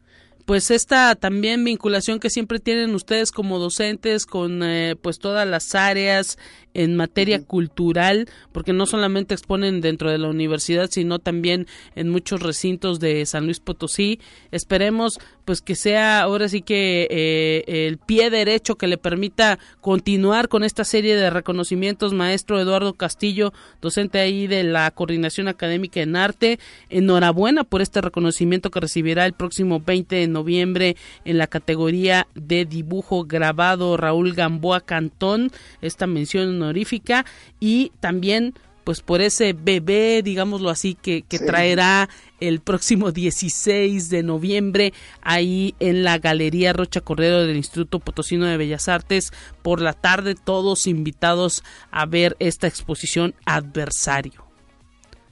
pues esta también vinculación que siempre tienen ustedes como docentes con eh, pues todas las áreas en materia uh -huh. cultural, porque no solamente exponen dentro de la universidad, sino también en muchos recintos de San Luis Potosí. Esperemos pues que sea ahora sí que eh, el pie derecho que le permita continuar con esta serie de reconocimientos. Maestro Eduardo Castillo, docente ahí de la Coordinación Académica en Arte, enhorabuena por este reconocimiento que recibirá el próximo 20 de noviembre en la categoría de dibujo grabado Raúl Gamboa Cantón, esta mención honorífica y también pues por ese bebé, digámoslo así, que, que traerá el próximo 16 de noviembre ahí en la Galería Rocha Cordero del Instituto Potosino de Bellas Artes por la tarde, todos invitados a ver esta exposición Adversario.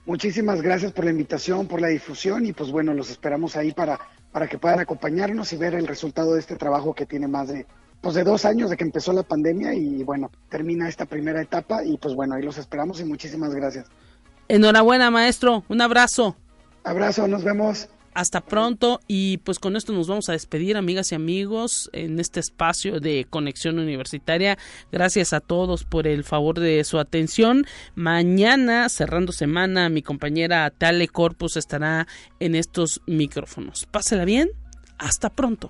Muchísimas gracias por la invitación, por la difusión y pues bueno, los esperamos ahí para, para que puedan acompañarnos y ver el resultado de este trabajo que tiene más de, pues de dos años de que empezó la pandemia y bueno, termina esta primera etapa y pues bueno, ahí los esperamos y muchísimas gracias. Enhorabuena, maestro. Un abrazo. Abrazo, nos vemos. Hasta pronto y pues con esto nos vamos a despedir amigas y amigos en este espacio de conexión universitaria. Gracias a todos por el favor de su atención. Mañana, cerrando semana, mi compañera Tale Corpus estará en estos micrófonos. Pásela bien. Hasta pronto.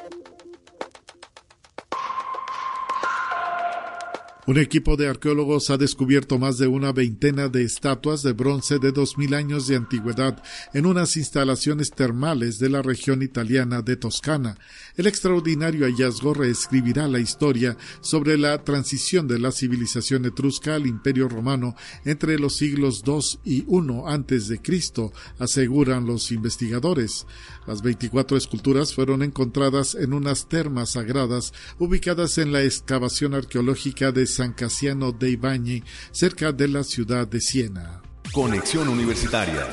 Un equipo de arqueólogos ha descubierto más de una veintena de estatuas de bronce de 2000 años de antigüedad en unas instalaciones termales de la región italiana de Toscana. El extraordinario hallazgo reescribirá la historia sobre la transición de la civilización etrusca al Imperio Romano entre los siglos II y I antes de Cristo, aseguran los investigadores. Las 24 esculturas fueron encontradas en unas termas sagradas ubicadas en la excavación arqueológica de San Casiano dei Bagni, cerca de la ciudad de Siena. Conexión Universitaria.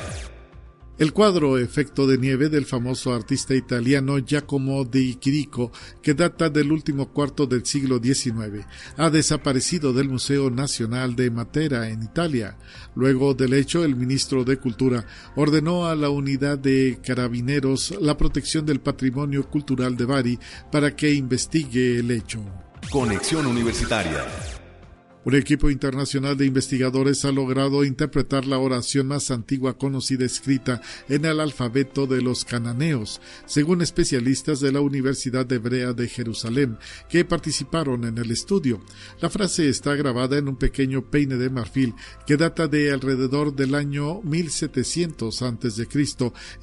El cuadro Efecto de nieve del famoso artista italiano Giacomo di Chirico, que data del último cuarto del siglo XIX, ha desaparecido del Museo Nacional de Matera en Italia. Luego del hecho, el ministro de Cultura ordenó a la unidad de carabineros la protección del patrimonio cultural de Bari para que investigue el hecho. Conexión Universitaria. Un equipo internacional de investigadores ha logrado interpretar la oración más antigua conocida escrita en el alfabeto de los cananeos, según especialistas de la Universidad Hebrea de Jerusalén, que participaron en el estudio. La frase está grabada en un pequeño peine de marfil que data de alrededor del año 1700 a.C.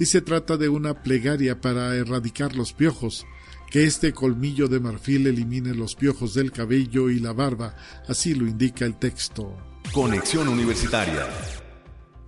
y se trata de una plegaria para erradicar los piojos que este colmillo de marfil elimine los piojos del cabello y la barba, así lo indica el texto. Conexión Universitaria.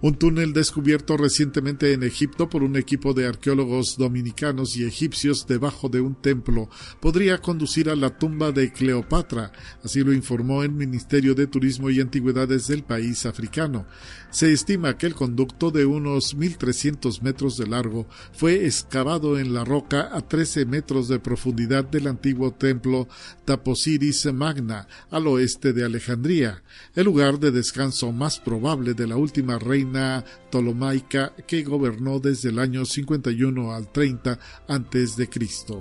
Un túnel descubierto recientemente en Egipto por un equipo de arqueólogos dominicanos y egipcios debajo de un templo podría conducir a la tumba de Cleopatra, así lo informó el Ministerio de Turismo y Antigüedades del país africano. Se estima que el conducto de unos 1.300 metros de largo fue excavado en la roca a 13 metros de profundidad del antiguo templo Taposiris Magna, al oeste de Alejandría, el lugar de descanso más probable de la última reina que gobernó desde el año 51 al 30 antes de Cristo.